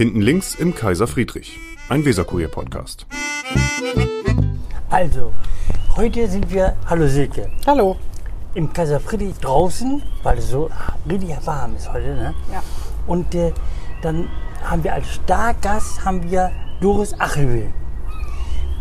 Hinten links im Kaiser Friedrich, ein Weserkurier-Podcast. Also, heute sind wir, hallo Silke, Hallo. im Kaiser Friedrich draußen, weil es so richtig warm ist heute. Ne? Ja. Und äh, dann haben wir als Stargast haben wir Doris Achelwill.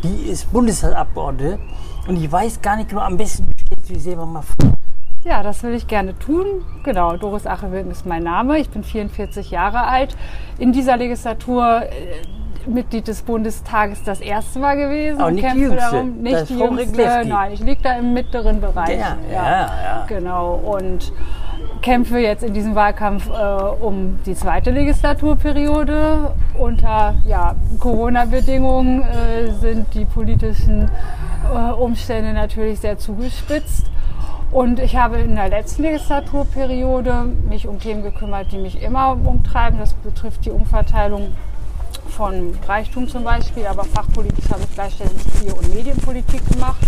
Die ist Bundestagsabgeordnete und ich weiß gar nicht genau, am besten stellst du dich selber mal vor. Ja, das will ich gerne tun. Genau, Doris Achelwilden ist mein Name. Ich bin 44 Jahre alt. In dieser Legislatur äh, Mitglied des Bundestages das erste Mal gewesen. Aber nicht die Kämpfe Jüngste. Darum, nicht Das die Jüngste. Nein, ich liege da im mittleren Bereich. Ja, ja, ja. Genau. Und kämpfe jetzt in diesem Wahlkampf äh, um die zweite Legislaturperiode. Unter ja, Corona-Bedingungen äh, sind die politischen äh, Umstände natürlich sehr zugespitzt. Und ich habe in der letzten Legislaturperiode mich um Themen gekümmert, die mich immer umtreiben. Das betrifft die Umverteilung von Reichtum zum Beispiel, aber fachpolitisch habe ich gleichzeitig Spiel- und Medienpolitik gemacht.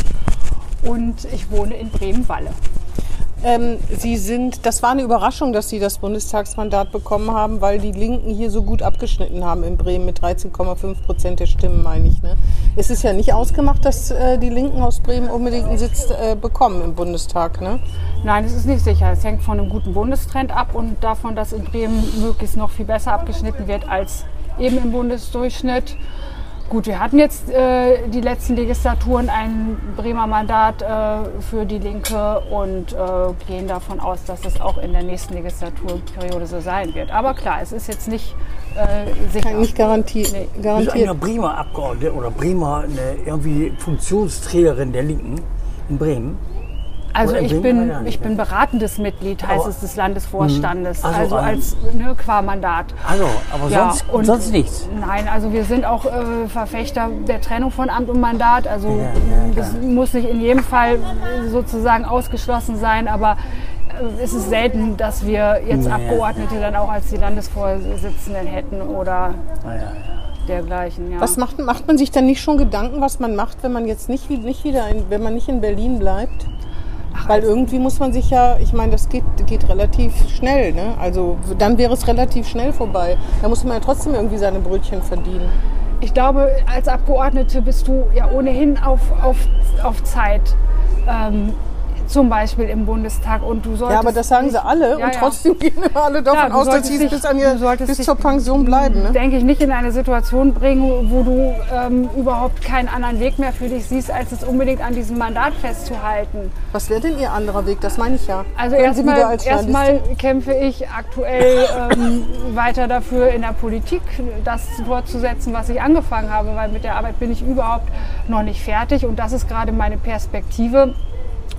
Und ich wohne in Bremen-Walle. Ähm, Sie sind, das war eine Überraschung, dass Sie das Bundestagsmandat bekommen haben, weil die Linken hier so gut abgeschnitten haben in Bremen mit 13,5 Prozent der Stimmen, meine ich. Ne? Es ist ja nicht ausgemacht, dass äh, die Linken aus Bremen unbedingt einen Sitz äh, bekommen im Bundestag. Ne? Nein, es ist nicht sicher. Es hängt von einem guten Bundestrend ab und davon, dass in Bremen möglichst noch viel besser abgeschnitten wird als eben im Bundesdurchschnitt. Gut, wir hatten jetzt äh, die letzten Legislaturen ein Bremer Mandat äh, für die Linke und äh, gehen davon aus, dass es auch in der nächsten Legislaturperiode so sein wird. Aber klar, es ist jetzt nicht äh, sicher. Kann nicht garanti Nee. Garantiert. eine Bremer Abgeordnete oder Bremer eine, irgendwie Funktionsträgerin der Linken in Bremen. Also Oder ich bin, ich bin beratendes Mitglied, heißt Aber- es, des Landesvorstandes. Also Also ein- als ne, qua Mandat. Also, aber Ja, sonst, und- sonst nichts. Nein, also wir sind auch äh, Verfechter der Trennung von Amt und Mandat. Also Ja, ja, das muss nicht in jedem Fall sozusagen ausgeschlossen sein, aber äh, es ist selten, dass wir jetzt Ja, ja. Abgeordnete dann auch als die Landesvorsitzenden hätten oder Ah, ja, ja. dergleichen. Ja. Was macht, macht man sich dann nicht schon Gedanken, was man macht, wenn man jetzt nicht, wie- nicht wieder, in, wenn man nicht in Berlin bleibt? Weil irgendwie muss man sich ja, ich meine, das geht, geht relativ schnell, ne? Also dann wäre es relativ schnell vorbei. Da muss man ja trotzdem irgendwie seine Brötchen verdienen. Ich glaube, als Abgeordnete bist du ja ohnehin auf, auf, auf Zeit. Ähm, zum Beispiel im Bundestag und du solltest Ja, aber das sagen nicht- sie alle Ja, und ja. trotzdem gehen immer alle davon Ja, aus, dass sie bis, an ihr, bis zur Pension bleiben. Ne? denke ich, nicht in eine Situation bringen, wo du ähm, überhaupt keinen anderen Weg mehr für dich siehst, als es unbedingt an diesem Mandat festzuhalten. Was wäre denn Ihr anderer Weg? Das meine ich ja. Also erstmal Journalistin- kämpfe ich aktuell ähm, weiter dafür in der Politik, das fortzusetzen, was ich angefangen habe, weil mit der Arbeit bin ich überhaupt noch nicht fertig und das ist gerade meine Perspektive.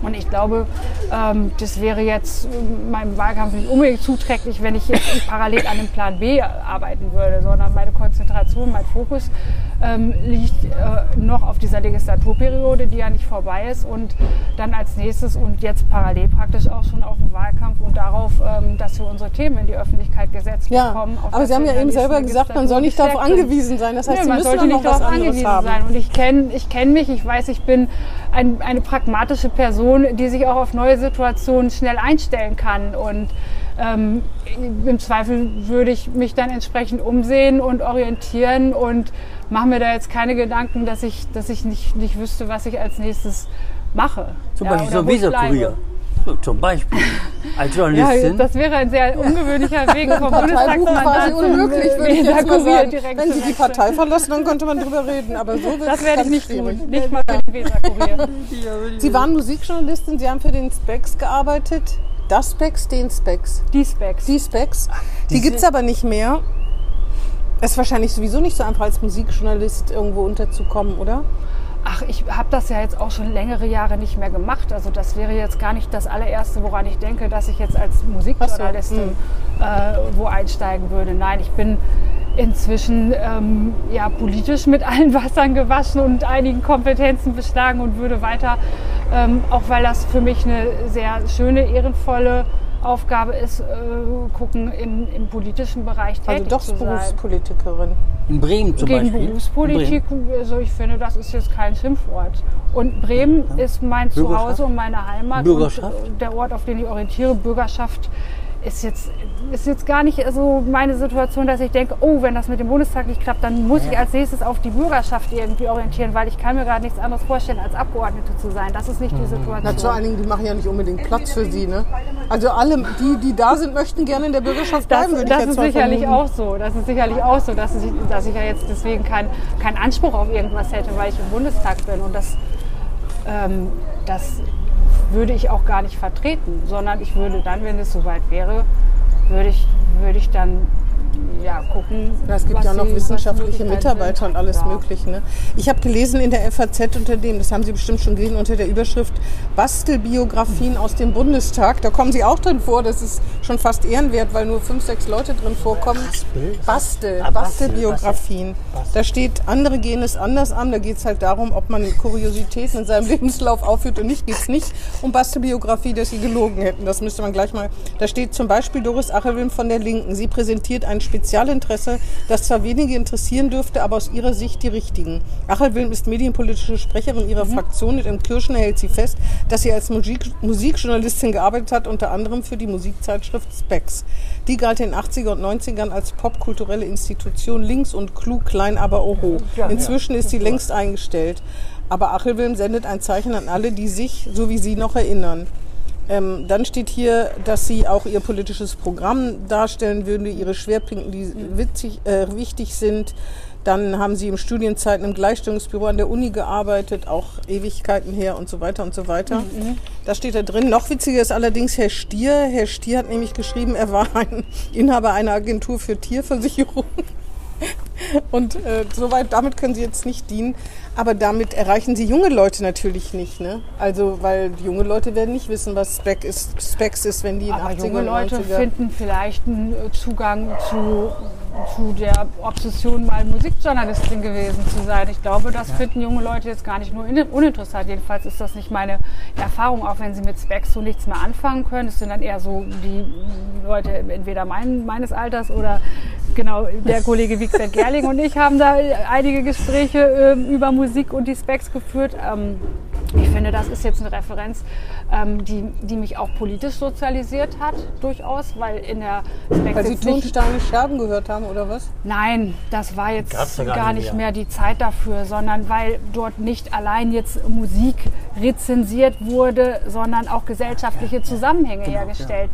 Und ich glaube, ähm, das wäre jetzt ähm, meinem Wahlkampf nicht unbedingt zuträglich, wenn ich jetzt parallel an dem Plan B arbeiten würde, sondern meine Konzentration, mein Fokus ähm, liegt äh, noch auf dieser Legislaturperiode, die ja nicht vorbei ist und dann als nächstes und jetzt parallel praktisch auch schon auf den Wahlkampf und darauf, ähm, dass wir unsere Themen in die Öffentlichkeit gesetzt Ja, bekommen. aber Sie haben ja eben selber gesagt, man soll nicht darauf angewiesen sein. Das heißt, Ja, Sie man sollte nicht darauf angewiesen haben. sein. Und ich kenne ich kenn mich, ich weiß, ich bin ein, eine pragmatische Person, die sich auch auf neue Situationen schnell einstellen kann. Und ähm, im Zweifel würde ich mich dann entsprechend umsehen und orientieren und mache mir da jetzt keine Gedanken, dass ich, dass ich nicht, nicht wüsste, was ich als nächstes mache. Zum Beispiel so ein So, zum Beispiel. Als Ja, Journalistin. das wäre ein sehr ungewöhnlicher Weg vom quasi Bundestagsmandat zum unmöglich, würde ich jetzt mal sagen. direkt Wenn Sie die. Partei verlassen, dann könnte man drüber reden. Aber so wird Das werde ich nicht schwierig. tun. Nicht mal für den Weserkurier. Sie waren Musikjournalistin, Sie haben für den Specs gearbeitet. Das Specs, den Specs. Die Specs. Die Specs. Die diese- gibt es aber nicht mehr. Ist wahrscheinlich sowieso nicht so einfach als Musikjournalist irgendwo unterzukommen, oder? Ach, ich habe das ja jetzt auch schon längere Jahre nicht mehr gemacht. Also das wäre jetzt gar nicht das allererste, woran ich denke, dass ich jetzt als Musikjournalistin äh, wo einsteigen würde. Nein, ich bin inzwischen ähm, ja, politisch mit allen Wassern gewaschen und einigen Kompetenzen beschlagen und würde weiter, ähm, auch weil das für mich eine sehr schöne, ehrenvolle Aufgabe ist, äh, gucken, im, im politischen Bereich Also tätig doch zu sein. Berufspolitikerin. In Bremen zum Gegen Beispiel. Berufspolitik, also ich finde, das ist jetzt kein Schimpfwort. Und Bremen ist mein? Zuhause und meine Heimat Bürgerschaft? und der Ort, auf den ich orientiere. Bürgerschaft ist jetzt, ist jetzt gar nicht so meine Situation, dass ich denke, oh, wenn das mit dem Bundestag nicht klappt, dann muss ich als nächstes auf die Bürgerschaft irgendwie orientieren, weil ich kann mir gerade nichts anderes vorstellen, als Abgeordnete zu sein. Das ist nicht die Situation. Na, zu allen Dingen, die machen ja nicht unbedingt Platz für sie, ne? Also alle, die, die da sind, möchten gerne in der Bürgerschaft Das, bleiben, würde ich das jetzt ist sicherlich vermuten. auch so. Das ist sicherlich auch so, dass ich, dass ich ja jetzt deswegen keinen keinen Anspruch auf irgendwas hätte, weil ich im Bundestag bin. Und das, ähm, das würde ich auch gar nicht vertreten, sondern ich würde dann, wenn es soweit wäre, würde ich, würde ich dann ja, gucken. Ja, es gibt was ja noch was die wissenschaftliche Mitarbeiter sind. und alles Ja. Mögliche. Ne? Ich habe gelesen in der FAZ unter dem, das haben Sie bestimmt schon gesehen, unter der Überschrift Bastelbiografien aus dem Bundestag. Da kommen Sie auch drin vor. Das ist schon fast ehrenwert, weil nur fünf, sechs Leute drin vorkommen. Raspel? Bastel, Ah, Bastel, Bastelbiografien. Da steht, andere gehen es anders an. Da geht es halt darum, ob man Kuriositäten in seinem Lebenslauf aufführt und nicht. Geht es nicht um Bastelbiografie, dass sie gelogen hätten. Das müsste man gleich mal. Da steht zum Beispiel Doris Achelwilm von der Linken. Sie präsentiert ein Spezialinteresse, das zwar wenige interessieren dürfte, aber aus ihrer Sicht die richtigen. Achelwilm ist medienpolitische Sprecherin ihrer Fraktion. Und im Kirchener hält sie fest, dass sie als Musik Musikjournalistin gearbeitet hat, unter anderem für die Musikzeitschrift Specs. Die galt in den 80er und 90ern als popkulturelle Institution links und klug, klein, aber oho. Inzwischen ist sie längst eingestellt. Aber Achelwilm sendet ein Zeichen an alle, die sich, so wie sie, noch erinnern. Ähm, dann steht hier, dass sie auch ihr politisches Programm darstellen würde, ihre Schwerpunkte, die witzig, äh, wichtig sind. Dann haben sie im Studienzeiten im Gleichstellungsbüro an der Uni gearbeitet, auch Ewigkeiten her und so weiter und so weiter. Da steht da drin. Noch witziger ist allerdings Herr Stier. Herr Stier hat nämlich geschrieben, er war ein Inhaber einer Agentur für Tierversicherung. Und äh, soweit, damit können sie jetzt nicht dienen. Aber damit erreichen sie junge Leute natürlich nicht. Ne? Also, weil junge Leute werden nicht wissen, was Spec ist, Specs ist, wenn die in Aber 80er junge Leute 90er... finden vielleicht einen äh, Zugang zu, zu der Obsession, mal Musikjournalistin gewesen zu sein. Ich glaube, das finden junge Leute jetzt gar nicht nur in- uninteressant. Jedenfalls ist das nicht meine Erfahrung, auch wenn sie mit Specs so nichts mehr anfangen können. Es sind dann eher so die Leute entweder mein, meines Alters oder genau der Kollege Wiegfeld Gerling und ich haben da einige Gespräche ähm, über Musik und die Specs geführt. Ähm, ich finde, das ist jetzt eine Referenz, ähm, die, die mich auch politisch sozialisiert hat, durchaus, weil in der Specs Weil sie Tonsteine Scherben gehört haben, oder was? Nein, das war jetzt Gab's ja gar, gar nicht nicht mehr. die Zeit dafür, sondern weil dort nicht allein jetzt Musik rezensiert wurde, sondern auch gesellschaftliche Zusammenhänge hergestellt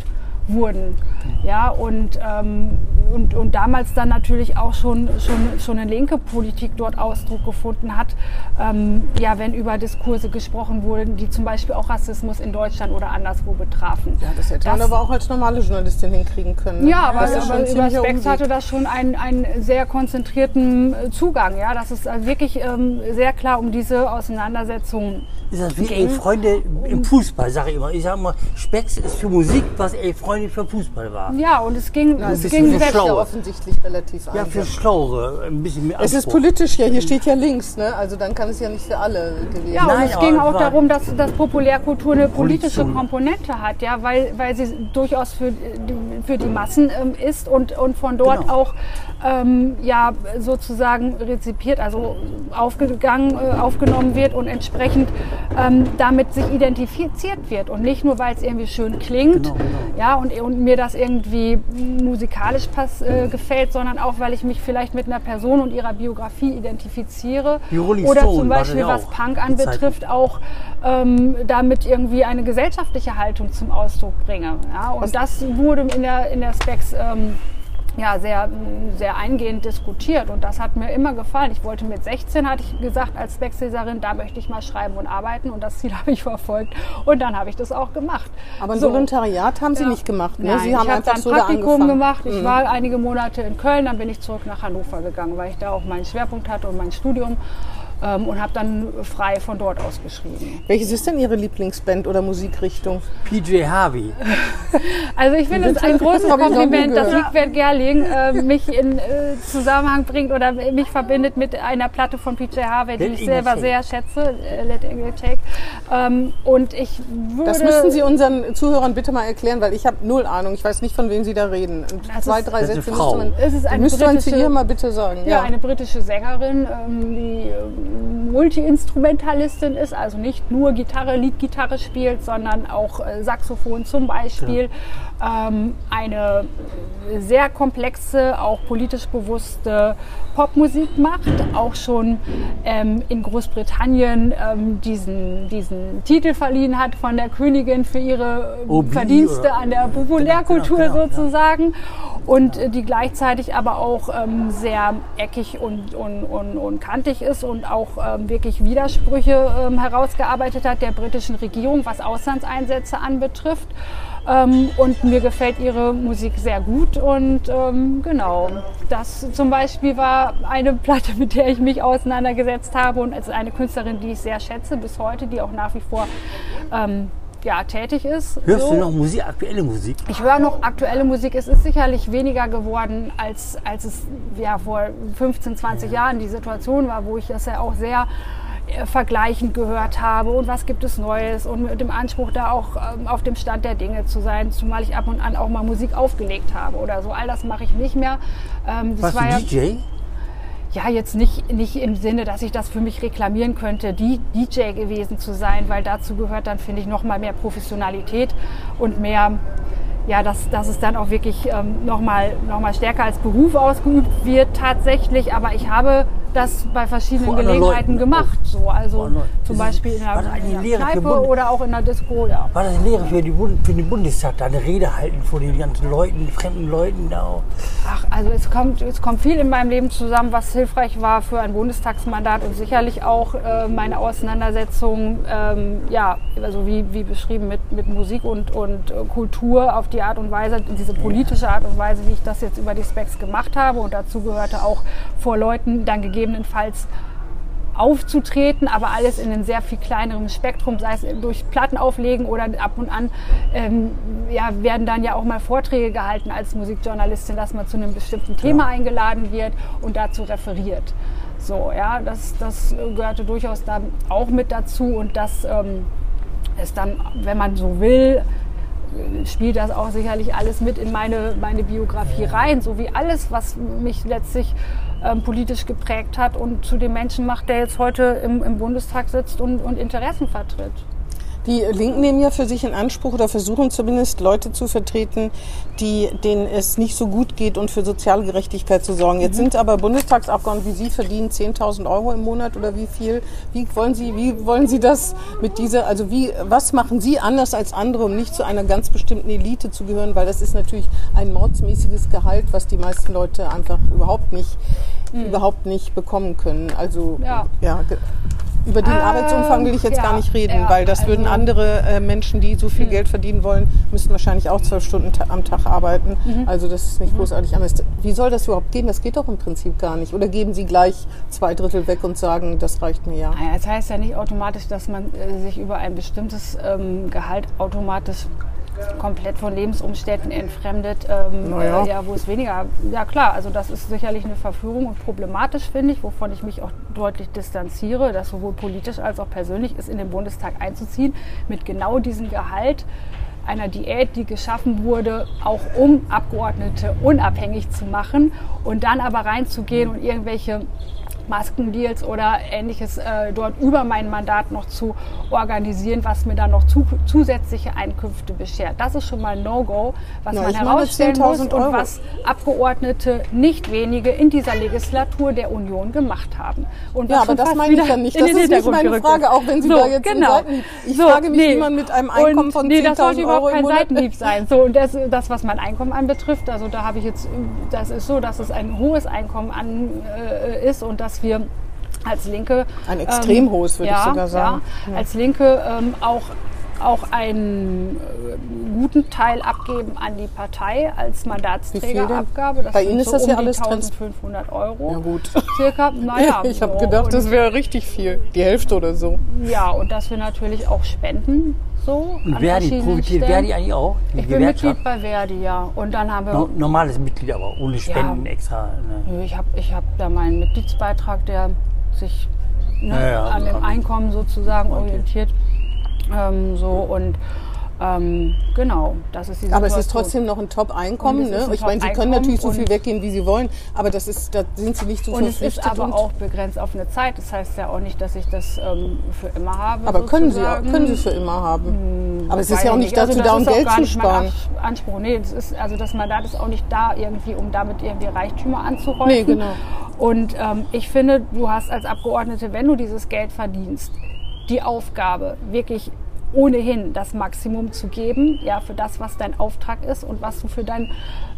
wurden. Ja, und, ähm, und, und damals dann natürlich auch schon, schon, schon eine linke Politik dort Ausdruck gefunden hat, ähm, ja, wenn über Diskurse gesprochen wurden, die zum Beispiel auch Rassismus in Deutschland oder anderswo betrafen. Ja, das hätte man aber auch als normale Journalistin hinkriegen können. ne? Ja, aber, das ist schon aber über Umweg. hatte das schon einen, einen sehr konzentrierten äh, Zugang. Ja, das ist also wirklich ähm, sehr klar um diese Auseinandersetzung. Ist das wie ey, Freunde im Fußball, sage ich immer. Ich sage immer, Specks ist für Musik, was ey, Freunde für Fußball war. Ja, und es ging, Ja, es ging weg. schlau. ja offensichtlich relativ Ja, einfach. für Schlauere, ein bisschen mehr Es ist politisch, ja, hier steht ja links, ne? Also dann kann es ja nicht für alle gewesen Ja, und Nein, es ging auch darum, dass, dass Populärkultur eine politische. Komponente hat, ja, weil, weil sie durchaus für, die- für die Massen ähm, ist und, und von dort Genau. auch ähm, ja, sozusagen rezipiert, also aufgegangen, äh, aufgenommen wird und entsprechend ähm, damit sich identifiziert wird. Und nicht nur, weil es irgendwie schön klingt Genau, genau. Ja, und, und mir das irgendwie musikalisch pass, äh, gefällt, sondern auch, weil ich mich vielleicht mit einer Person und ihrer Biografie identifiziere. Oder Stone zum Beispiel, was Punk anbetrifft, auch ähm, damit irgendwie eine gesellschaftliche Haltung zum Ausdruck bringe. Ja, und das wurde in der, in der Specs ähm, ja, sehr, sehr eingehend diskutiert und das hat mir immer gefallen. Ich wollte mit 16, hatte ich gesagt, als Specs-Leserin, da möchte ich mal schreiben und arbeiten und das Ziel habe ich verfolgt und dann habe ich das auch gemacht. Aber ein So. Volontariat haben Sie Ja. nicht gemacht, ne? Nein, Sie haben ich habe dann so da Praktikum. Mhm. gemacht. Ich war einige Monate in Köln, dann bin ich zurück nach Hannover gegangen, weil ich da auch meinen Schwerpunkt hatte und mein Studium ähm, und habe dann frei von dort aus geschrieben. Welches ist denn Ihre Lieblingsband oder Musikrichtung? PJ Harvey. Also ich finde es ein großes Kompliment, dass. Wiegwert Gerling äh, mich in äh, Zusammenhang bringt oder mich verbindet mit einer Platte von PJ Harvey, die Let ich selber Take. sehr schätze, äh, Let England Take. Ähm, und ich würde... Das müssten Sie unseren Zuhörern bitte mal erklären, weil ich habe null Ahnung. Ich weiß nicht, von wem Sie da reden. Zwei, drei das ist Sätze müsste man, Es ist eine müsste man zu ihr mal bitte sagen. Ja, eine britische Sängerin, ähm, die ähm, Multi-Instrumentalistin ist, also nicht nur Gitarre, Leadgitarre spielt, sondern auch äh, Saxophon zum Beispiel. Ähm, eine sehr komplexe, auch politisch bewusste Popmusik macht, auch schon ähm, in Großbritannien ähm, diesen, diesen Titel verliehen hat von der Königin für ihre Obi, Verdienste an der Populärkultur genau, genau, ja. sozusagen und äh, die gleichzeitig aber auch ähm, sehr eckig und, und, und, und kantig ist und auch ähm, wirklich Widersprüche ähm, herausgearbeitet hat der britischen Regierung, was Auslandseinsätze anbetrifft. Ähm, und mir gefällt ihre Musik sehr gut und ähm, genau, das zum Beispiel war eine Platte, mit der ich mich auseinandergesetzt habe und es ist eine Künstlerin, die ich sehr schätze bis heute, die auch nach wie vor ähm, ja, tätig ist. Hörst So. du noch Musik, aktuelle Musik? Ich höre noch aktuelle Musik. Es ist sicherlich weniger geworden, als, als es ja, vor 15, 20 Jahren die Situation war, wo ich das ja auch sehr vergleichend gehört habe und was gibt es Neues und mit dem Anspruch da auch ähm, auf dem Stand der Dinge zu sein, zumal ich ab und an auch mal Musik aufgelegt habe oder so. All das mache ich nicht mehr. Ähm, das Warst war du ja, DJ? ja, jetzt nicht, nicht im Sinne, dass ich das für mich reklamieren könnte, die DJ gewesen zu sein, weil dazu gehört dann, finde ich, noch mal mehr Professionalität und mehr, ja, dass, dass es dann auch wirklich ähm, noch, mal, noch mal stärker als Beruf ausgeübt wird tatsächlich. Aber ich habe das bei verschiedenen Gelegenheiten Leuten gemacht. So, also zum Beispiel in eigentlich in Kneipe oder auch in der Disco, ja. War das eine Lehre für, die Bund, für den Bundestag, da eine Rede halten vor den ganzen Leuten, fremden Leuten da? auch? Ach, also es kommt, es kommt viel in meinem Leben zusammen, was hilfreich war für ein Bundestagsmandat und sicherlich auch äh, meine Auseinandersetzung, ähm, ja, also wie, wie beschrieben mit, mit Musik und, und äh, Kultur auf die Art und Weise, diese politische Art und Weise, wie ich das jetzt über die Specs gemacht habe. Und dazu gehörte auch vor Leuten dann gegebenenfalls aufzutreten, aber alles in einem sehr viel kleineren Spektrum, sei es durch Platten auflegen oder ab und an ähm, ja, werden dann ja auch mal Vorträge gehalten als Musikjournalistin, dass man zu einem bestimmten Thema eingeladen wird und dazu referiert. So, ja, das, das gehörte durchaus dann auch mit dazu und das ähm, ist dann, wenn man so will, spielt das auch sicherlich alles mit in meine, meine Biografie rein, so wie alles, was mich letztlich ähm, politisch geprägt hat und zu dem Menschen macht, der jetzt heute im, im Bundestag sitzt und, und Interessen vertritt. Die Linken nehmen ja für sich in Anspruch oder versuchen zumindest Leute zu vertreten, die, denen es nicht so gut geht und für soziale Gerechtigkeit zu sorgen. Jetzt sind aber Bundestagsabgeordnete wie Sie verdienen 10.000 Euro im Monat oder wie viel? Wie wollen Sie, wie wollen Sie das mit dieser, also wie, was machen Sie anders als andere, um nicht zu einer ganz bestimmten Elite zu gehören? Weil das ist natürlich ein mordsmäßiges Gehalt, was die meisten Leute einfach überhaupt nicht, überhaupt nicht bekommen können. Also, Ja. ja über den Ähm, Arbeitsumfang will ich jetzt ja, gar nicht reden, ja, weil das würden also- andere äh, Menschen, die so viel Geld verdienen wollen, müssten wahrscheinlich auch zwölf Stunden ta am Tag arbeiten. Mhm. Also das ist nicht großartig anders. Wie soll das überhaupt gehen? Das geht doch im Prinzip gar nicht. Oder geben Sie gleich zwei Drittel weg und sagen, das reicht mir ja. Naja, das heißt ja nicht automatisch, dass man äh, sich über ein bestimmtes ähm, Gehalt automatisch komplett von Lebensumständen entfremdet, ähm, Naja. äh, ja, wo es weniger, ja klar, also das ist sicherlich eine Verführung und problematisch finde ich, wovon ich mich auch deutlich distanziere, das sowohl politisch als auch persönlich ist, in den Bundestag einzuziehen mit genau diesem Gehalt einer Diät, die geschaffen wurde, auch um Abgeordnete unabhängig zu machen und dann aber reinzugehen und irgendwelche Maskendeals oder ähnliches äh, dort über mein Mandat noch zu organisieren, was mir dann noch zu, zusätzliche Einkünfte beschert. Das ist schon mal No-Go, was Na, man herausstellen muss 10.000 und Euro. was Abgeordnete nicht wenige in dieser Legislatur der Union gemacht haben. Und Ja, aber das meine ich ja nicht. Das ist nicht meine Frage, ist. auch wenn Sie so, da jetzt so genau. Seitenhieb- Ich frage mich, wie man mit einem Einkommen und, von nee, das 10.000 sollte überhaupt Euro kein Seitenhieb sein. So, und das, das, was mein Einkommen anbetrifft, also da habe ich jetzt, das ist so, dass es ein hohes Einkommen an, äh, ist und dass wir als Linke Ein extrem hohes, würde ich ja, sogar sagen. Ja, als Linke ähm, auch auch einen äh, guten Teil abgeben an die Partei als? Mandatsträgerabgabe. Das Bei sind Ihnen ist so das um ja alles trans- 1500 Euro. Ja gut. Circa, naja. ich habe so. gedacht, das wäre richtig viel. Die Hälfte oder so. Ja, und dass wir natürlich auch spenden. So, Und Verdi, profitiert. Verdi eigentlich auch? Die Ich bin? Mitglied bei Verdi, ja. Und dann haben wir. No, normales Mitglied, aber ohne Spenden extra. Ne? Ich habe ich hab da meinen Mitgliedsbeitrag, der sich ne, Ja, ja, an dem also- Einkommen sozusagen orientiert. Ähm, so und Ähm, genau, das ist die Aber es ist Situation. trotzdem noch ein Top-Einkommen. Und es Ne? ein Ich meine, Sie können natürlich so viel und- weggehen, wie Sie wollen, aber das ist, da sind Sie nicht so Und es verpflichtet. ist aber und- auch begrenzt auf eine Zeit. Das heißt ja auch nicht, dass ich das ähm, für immer habe. aber können Sie, auch, sozusagen. können Sie für immer haben. aber es ist ja auch ich nicht Also dazu das da, um ist auch Geld gar zu nicht mein sparen. Ans- Anspruch. Nee, das ist, also das Mandat ist auch nicht da, irgendwie, um damit irgendwie Reichtümer anzuräumen. Nee, genau. Und ähm, ich finde, du hast als Abgeordnete, wenn du dieses Geld verdienst, die Aufgabe, wirklich ohnehin das Maximum zu geben, ja, für das, was dein Auftrag ist und was du für dein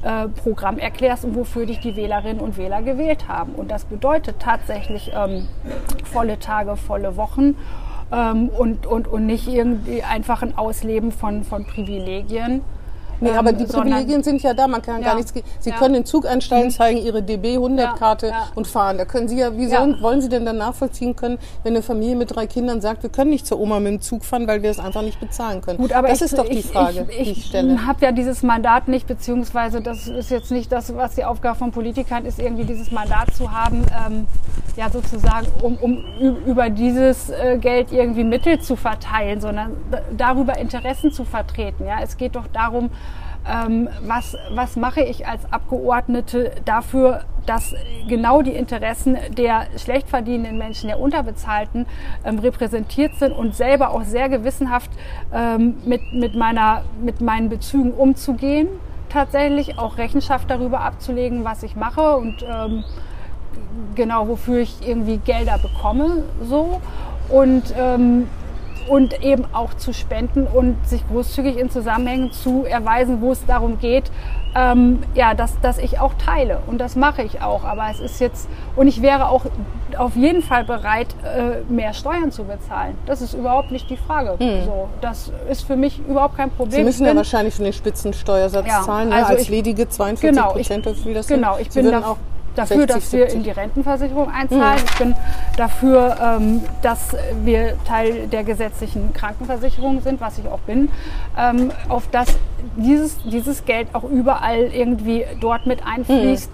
äh, Programm erklärst und wofür dich die Wählerinnen und Wähler gewählt haben. Und das bedeutet tatsächlich ähm, volle Tage, volle Wochen ähm, und, und, und nicht irgendwie einfach ein Ausleben von, von Privilegien. Nee, ähm, aber die Privilegien sind ja da, man kann Ja. gar nichts. Sie Ja. können den Zug einsteigen, zeigen Ihre DB-100-Karte Ja, und fahren. Da können Sie ja, wie sollen, wollen Sie denn dann nachvollziehen können, wenn eine Familie mit drei Kindern sagt, wir können nicht zur Oma mit dem Zug fahren, weil wir es einfach nicht bezahlen können? Gut, aber das ich, ist doch die ich, Frage, ich, die ich stelle. habe ja dieses Mandat nicht, beziehungsweise das ist jetzt nicht das, was die Aufgabe von Politikern ist, irgendwie dieses Mandat zu haben, ähm, ja sozusagen, um, um über dieses äh, Geld irgendwie Mittel zu verteilen, sondern darüber Interessen zu vertreten. Ja, es geht doch darum, ähm, was, was mache ich als Abgeordnete dafür, dass genau die Interessen der schlecht verdienenden Menschen, der Unterbezahlten ähm, repräsentiert sind und selber auch sehr gewissenhaft ähm, mit, mit, meiner, mit meinen Bezügen umzugehen, tatsächlich auch Rechenschaft darüber abzulegen, was ich mache und ähm, genau wofür ich irgendwie Gelder bekomme, so. Und ähm, und eben auch zu spenden und sich großzügig in Zusammenhängen zu erweisen, wo es darum geht, ähm, ja, dass, dass ich auch teile. Und das mache ich auch. Aber es ist jetzt, und ich wäre auch auf jeden Fall bereit, äh, mehr Steuern zu bezahlen. Das ist überhaupt nicht die Frage. So, das ist für mich überhaupt kein Problem. Sie müssen Ich ja bin- wahrscheinlich schon den Spitzensteuersatz Ja, zahlen, ne? also als ich- ledige 42 Genau, Prozent, wie das genau, ich bin würden da, auch dafür, 60, dass wir 70. in die Rentenversicherung einzahlen. Ich bin dafür, ähm, dass wir Teil der gesetzlichen Krankenversicherung sind, was ich auch bin, ähm, auf dass dieses, dieses Geld auch überall irgendwie dort mit einfließt.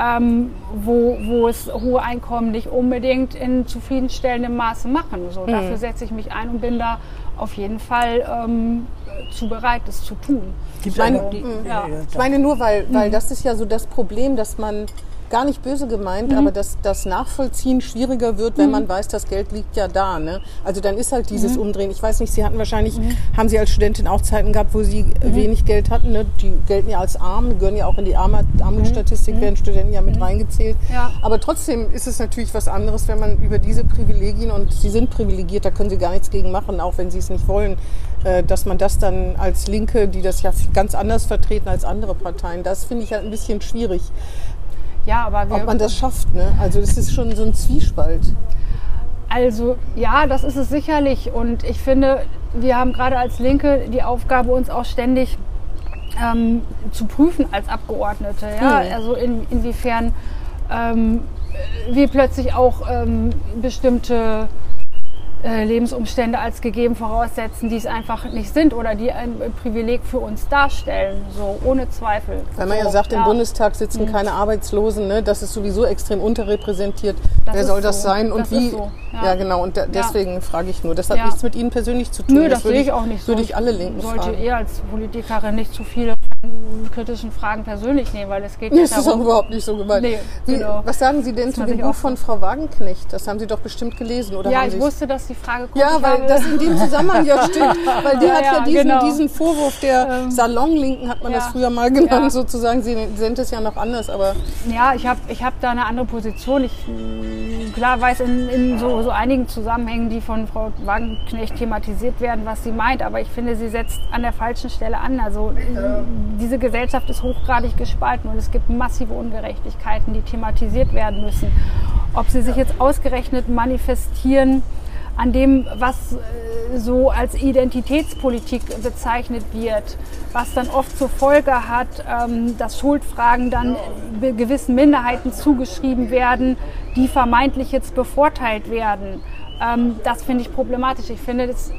Ähm, wo, wo es hohe Einkommen nicht unbedingt in zufriedenstellendem Maße machen. So, Dafür setze ich mich ein und bin da auf jeden Fall ähm, zu bereit, es zu tun. Gibt's meine- eine- die- äh, ja. Ich meine nur, weil, Mhm. weil das ist ja so das Problem, dass man gar nicht böse gemeint, Mhm. aber dass das Nachvollziehen schwieriger wird, wenn man weiß, das Geld liegt ja da. Ne? Also dann ist halt dieses Mhm. Umdrehen. Ich weiß nicht, Sie hatten wahrscheinlich, haben Sie als Studentin auch Zeiten gehabt, wo Sie Mhm. wenig Geld hatten. Ne? Die gelten ja als arm, gehören ja auch in die Arme- Armutsstatistik, werden Studenten ja mit reingezählt. Mhm. Ja. Aber trotzdem ist es natürlich was anderes, wenn man über diese Privilegien, und Sie sind privilegiert, da können Sie gar nichts gegen machen, auch wenn Sie es nicht wollen, äh, dass man das dann als Linke, die das ja ganz anders vertreten als andere Parteien, das finde ich halt ein bisschen schwierig, Ja, aber wir, ob man das schafft. Ne? Also das ist schon so ein Zwiespalt. Also ja, das ist es sicherlich. Und ich finde, wir haben gerade als Linke die Aufgabe, uns auch ständig ähm, zu prüfen als Abgeordnete. Ja? Hm. Also in, inwiefern ähm, wir plötzlich auch ähm, bestimmte Lebensumstände als gegeben voraussetzen, die es einfach nicht sind oder die ein Privileg für uns darstellen, so ohne Zweifel. Weil man ja So, sagt, im Bundestag sitzen keine Arbeitslosen, ne? das ist sowieso extrem unterrepräsentiert. Das Wer soll das so. sein und Das wie? so, ja. ja. genau. Und da, deswegen frage ich nur. Das hat Ja. nichts mit Ihnen persönlich zu tun. Nö, das, würde sehe ich auch nicht so. Würde ich alle Linken sollte fragen. ihr als Politikerin nicht zu viele kritischen Fragen persönlich nehmen, weil es geht Nee, ja das ist auch darum, überhaupt nicht so gemeint. Nee, genau. Was sagen Sie denn zu dem Buch von Frau Wagenknecht? Das haben Sie doch bestimmt gelesen, oder Ja, ich Sie wusste, dass die Frage kommt. Ja, weil das in dem Zusammenhang ja stimmt. Weil die Ja, hat ja, ja, diesen, genau. diesen Vorwurf der Salonlinken, hat man das Ja. früher mal genannt, sozusagen. Sie sind es ja noch anders, aber Ja, ich habe ich hab da eine andere Position. Ich klar weiß in, in so, so einigen Zusammenhängen, die von Frau Wagenknecht thematisiert werden, was sie meint, aber ich finde, sie setzt an der falschen Stelle an. Also mh, diese Gesellschaft ist hochgradig gespalten und es gibt massive Ungerechtigkeiten, die thematisiert werden müssen. Ob sie sich jetzt ausgerechnet manifestieren an dem, was äh, so als Identitätspolitik bezeichnet wird, was dann oft zur Folge hat, ähm, dass Schuldfragen dann gewissen Minderheiten zugeschrieben werden, die vermeintlich jetzt bevorteilt werden. Ähm, das finde ich problematisch. Ich finde das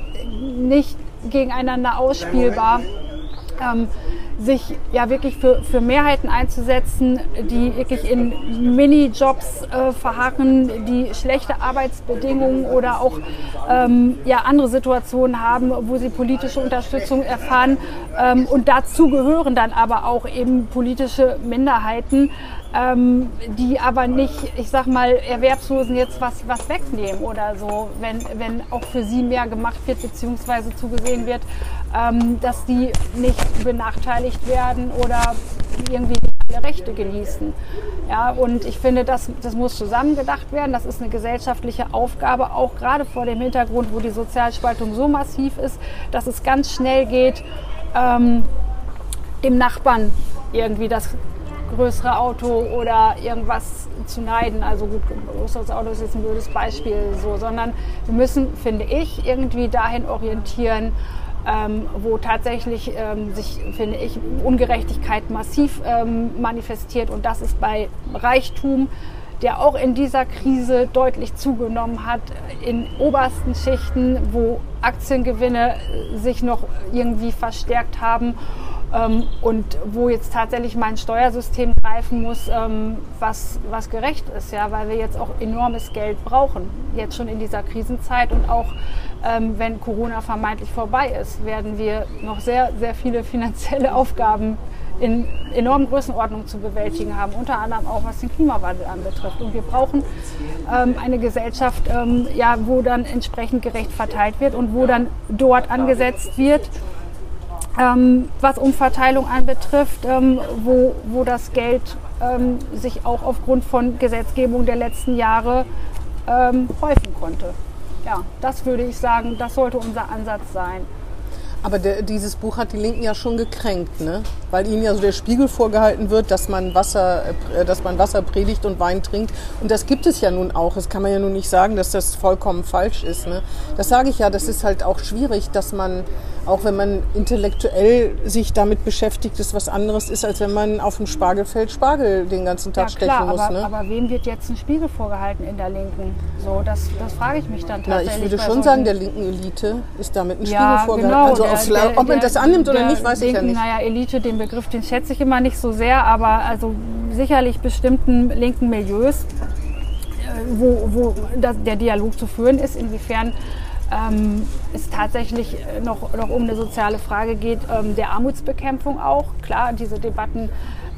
nicht gegeneinander ausspielbar. Ähm, sich ja wirklich für, für Mehrheiten einzusetzen, die wirklich in Minijobs äh, verharren, die schlechte Arbeitsbedingungen oder auch ähm, ja, andere Situationen haben, wo sie politische Unterstützung erfahren. Ähm, und dazu gehören dann aber auch eben politische Minderheiten, ähm, die aber nicht, ich sag mal, Erwerbslosen jetzt was, was wegnehmen oder so, wenn, wenn auch für sie mehr gemacht wird, beziehungsweise zugesehen wird, dass die nicht benachteiligt werden oder irgendwie alle Rechte genießen. Ja, und ich finde, das, das muss zusammengedacht werden. Das ist eine gesellschaftliche Aufgabe, auch gerade vor dem Hintergrund, wo die Sozialspaltung so massiv ist, dass es ganz schnell geht, ähm, dem Nachbarn irgendwie das größere Auto oder irgendwas zu neiden. Also gut, größeres Auto ist jetzt ein blödes Beispiel so, sondern wir müssen, finde ich, irgendwie dahin orientieren, ähm, wo tatsächlich ähm, sich, finde ich, Ungerechtigkeit massiv ähm, manifestiert. Und das ist bei Reichtum, der auch in dieser Krise deutlich zugenommen hat, in obersten Schichten, wo Aktiengewinne sich noch irgendwie verstärkt haben ähm, und wo jetzt tatsächlich mein Steuersystem greifen muss, ähm, was, was gerecht ist, ja, weil wir jetzt auch enormes Geld brauchen, jetzt schon in dieser Krisenzeit und auch wenn Corona vermeintlich vorbei ist, werden wir noch sehr, sehr viele finanzielle Aufgaben in enormen Größenordnungen zu bewältigen haben, unter anderem auch was den Klimawandel anbetrifft. Und wir brauchen ähm, eine Gesellschaft, ähm, ja, wo dann entsprechend gerecht verteilt wird und wo dann dort angesetzt wird, ähm, was Umverteilung anbetrifft, ähm, wo, wo das Geld ähm, sich auch aufgrund von Gesetzgebung der letzten Jahre ähm, häufen konnte. Ja, das würde ich sagen, das sollte unser Ansatz sein. Aber der, dieses Buch hat die Linken ja schon gekränkt, ne? weil ihnen ja so der Spiegel vorgehalten wird, dass man, Wasser, äh, dass man Wasser predigt und Wein trinkt. Und das gibt es ja nun auch. Das kann man ja nun nicht sagen, dass das vollkommen falsch ist. Ne? Das sage ich ja, das ist halt auch schwierig, dass man auch wenn man intellektuell sich damit beschäftigt, ist was anderes ist, als wenn man auf dem Spargelfeld Spargel den ganzen Tag ja, klar, stechen muss. Aber, ne? aber wem wird jetzt ein Spiegel vorgehalten in der Linken? So, das, das frage ich mich dann tatsächlich. Na, ich würde schon sagen, der linken Elite ist damit ein Spiegel ja, vorgehalten. Genau, also der, auf, der, ob man das annimmt oder nicht, weiß linken, ich ja nicht. Naja, Elite, den Begriff, den schätze ich immer nicht so sehr, aber also sicherlich bestimmten linken Milieus, äh, wo, wo das, der Dialog zu führen ist, inwiefern ähm, es tatsächlich noch, noch um eine soziale Frage geht, ähm, der Armutsbekämpfung auch. Klar, diese Debatten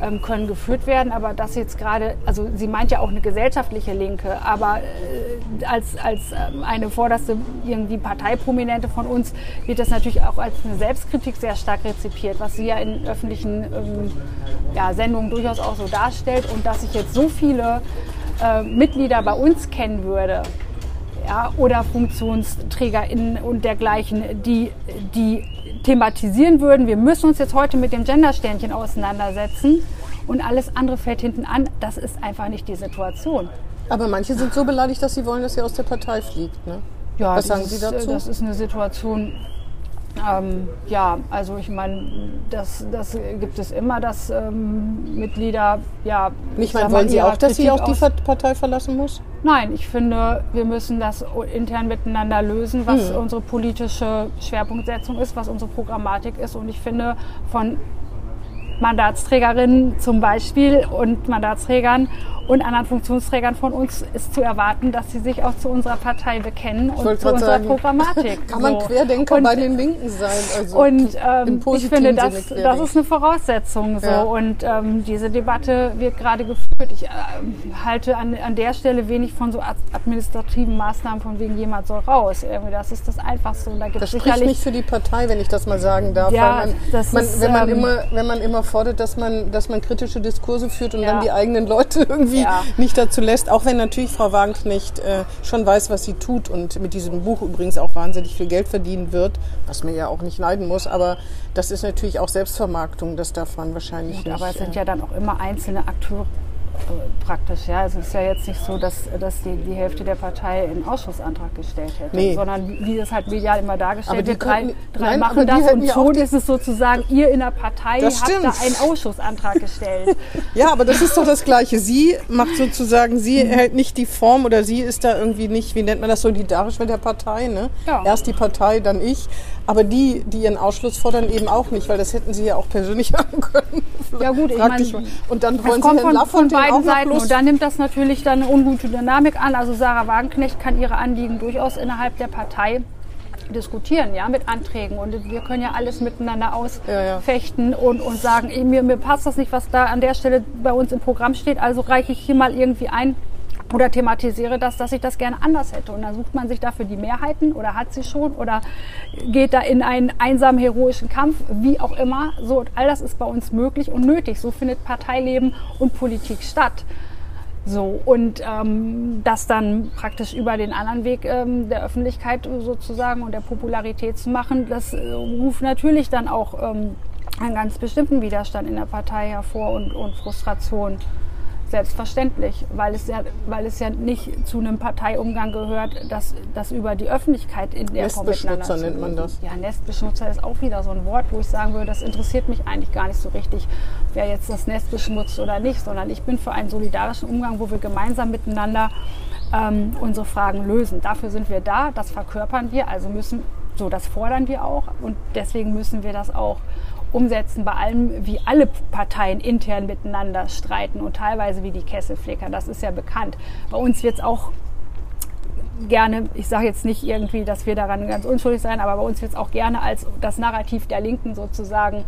ähm, können geführt werden, aber das jetzt gerade, also sie meint ja auch eine gesellschaftliche Linke, aber äh, als, als ähm, eine vorderste irgendwie Parteiprominente von uns wird das natürlich auch als eine Selbstkritik sehr stark rezipiert, was sie ja in öffentlichen ähm, ja, Sendungen durchaus auch so darstellt und dass ich jetzt so viele äh, Mitglieder bei uns kennen würde, ja, oder FunktionsträgerInnen und dergleichen, die, die thematisieren würden, wir müssen uns jetzt heute mit dem Gendersternchen auseinandersetzen und alles andere fällt hinten an. Das ist einfach nicht die Situation. Aber manche sind so beleidigt, dass sie wollen, dass sie aus der Partei fliegt. Ne? Ja, Was sagen Sie dazu? Das ist eine Situation, ähm, ja, also ich meine, das, das gibt es immer, dass ähm, Mitglieder, ja. Sag mal, wollen Sie auch, dass sie Kritik auch die Partei verlassen muss? Nein, ich finde, wir müssen das intern miteinander lösen, was Hm. unsere politische Schwerpunktsetzung ist, was unsere Programmatik ist. Und ich finde, von Mandatsträgerinnen zum Beispiel und Mandatsträgern und anderen Funktionsträgern von uns ist zu erwarten, dass sie sich auch zu unserer Partei bekennen und zu unserer sagen, Programmatik. Kann man So. Querdenker und, bei den Linken sein? Also und ähm, ich finde, das, das ist eine Voraussetzung. So. Ja. Und ähm, diese Debatte wird gerade geführt. Ich äh, halte an, an der Stelle wenig von so ad- administrativen Maßnahmen, von wegen jemand soll raus. Irgendwie, das ist das Einfachste. Und da gibt Das spricht nicht für die Partei, wenn ich das mal sagen darf. Ja, man, man, ist, wenn, man ähm, immer, wenn man immer fordert, dass man, dass man kritische Diskurse führt und Ja. dann die eigenen Leute irgendwie Ja. nicht dazu lässt, auch wenn natürlich Frau Wagenknecht äh, schon weiß, was sie tut und mit diesem Buch übrigens auch wahnsinnig viel Geld verdienen wird, was mir ja auch nicht neiden muss, aber das ist natürlich auch Selbstvermarktung, das darf man wahrscheinlich nicht. Aber es sind äh, ja dann auch immer einzelne Akteure, praktisch. Ja, es ist ja jetzt nicht so, dass, dass die, die Hälfte der Partei einen Ausschussantrag gestellt hätte, Nee. sondern wie, das halt medial immer dargestellt wird. Drei, könnten- drei nein, machen das und schon ist es sozusagen, ihr in der Partei habt da einen Ausschussantrag gestellt. Ja, aber das ist doch das Gleiche. Sie macht sozusagen, sie Mhm. hält nicht die Form oder sie ist da irgendwie nicht, wie nennt man das, solidarisch mit der Partei. Ne? Ja. Erst die Partei, dann ich. Aber die, die ihren Ausschluss fordern, eben auch nicht, weil das hätten sie ja auch persönlich machen können. Ja gut, ich meine. Und dann wollen sie kommt Herrn von, von beiden Seiten und dann nimmt das natürlich dann eine ungute Dynamik an. Also Sarah Wagenknecht kann ihre Anliegen durchaus innerhalb der Partei diskutieren, ja, mit Anträgen. Und wir können ja alles miteinander Ja, ja. ausfechten und, und sagen, ey, mir, mir passt das nicht, was da an der Stelle bei uns im Programm steht, also reiche ich hier mal irgendwie ein oder thematisiere das, dass ich das gerne anders hätte. Und dann sucht man sich dafür die Mehrheiten oder hat sie schon oder geht da in einen einsamen heroischen Kampf, wie auch immer. So, und all das ist bei uns möglich und nötig. So findet Parteileben und Politik statt. So, und ähm, das dann praktisch über den anderen Weg ähm, der Öffentlichkeit sozusagen und der Popularität zu machen, das äh, ruft natürlich dann auch ähm, einen ganz bestimmten Widerstand in der Partei hervor und, und Frustration. Selbstverständlich, weil es, ja, weil es ja nicht zu einem Parteiumgang gehört, dass das über die Öffentlichkeit in der Nestbeschmutzer nennt man das. Ja, Nestbeschmutzer ist auch wieder so ein Wort, wo ich sagen würde, das interessiert mich eigentlich gar nicht so richtig, wer jetzt das Nest beschmutzt oder nicht, sondern ich bin für einen solidarischen Umgang, wo wir gemeinsam miteinander ähm, unsere Fragen lösen. Dafür sind wir da, das verkörpern wir, also müssen, so das fordern wir auch und deswegen müssen wir das auch umsetzen bei allem, wie alle Parteien intern miteinander streiten und teilweise wie die Kesselflicker. Das ist ja bekannt. Bei uns wird es auch gerne, ich sage jetzt nicht irgendwie, dass wir daran ganz unschuldig sein, aber bei uns wird es auch gerne als das Narrativ der Linken sozusagen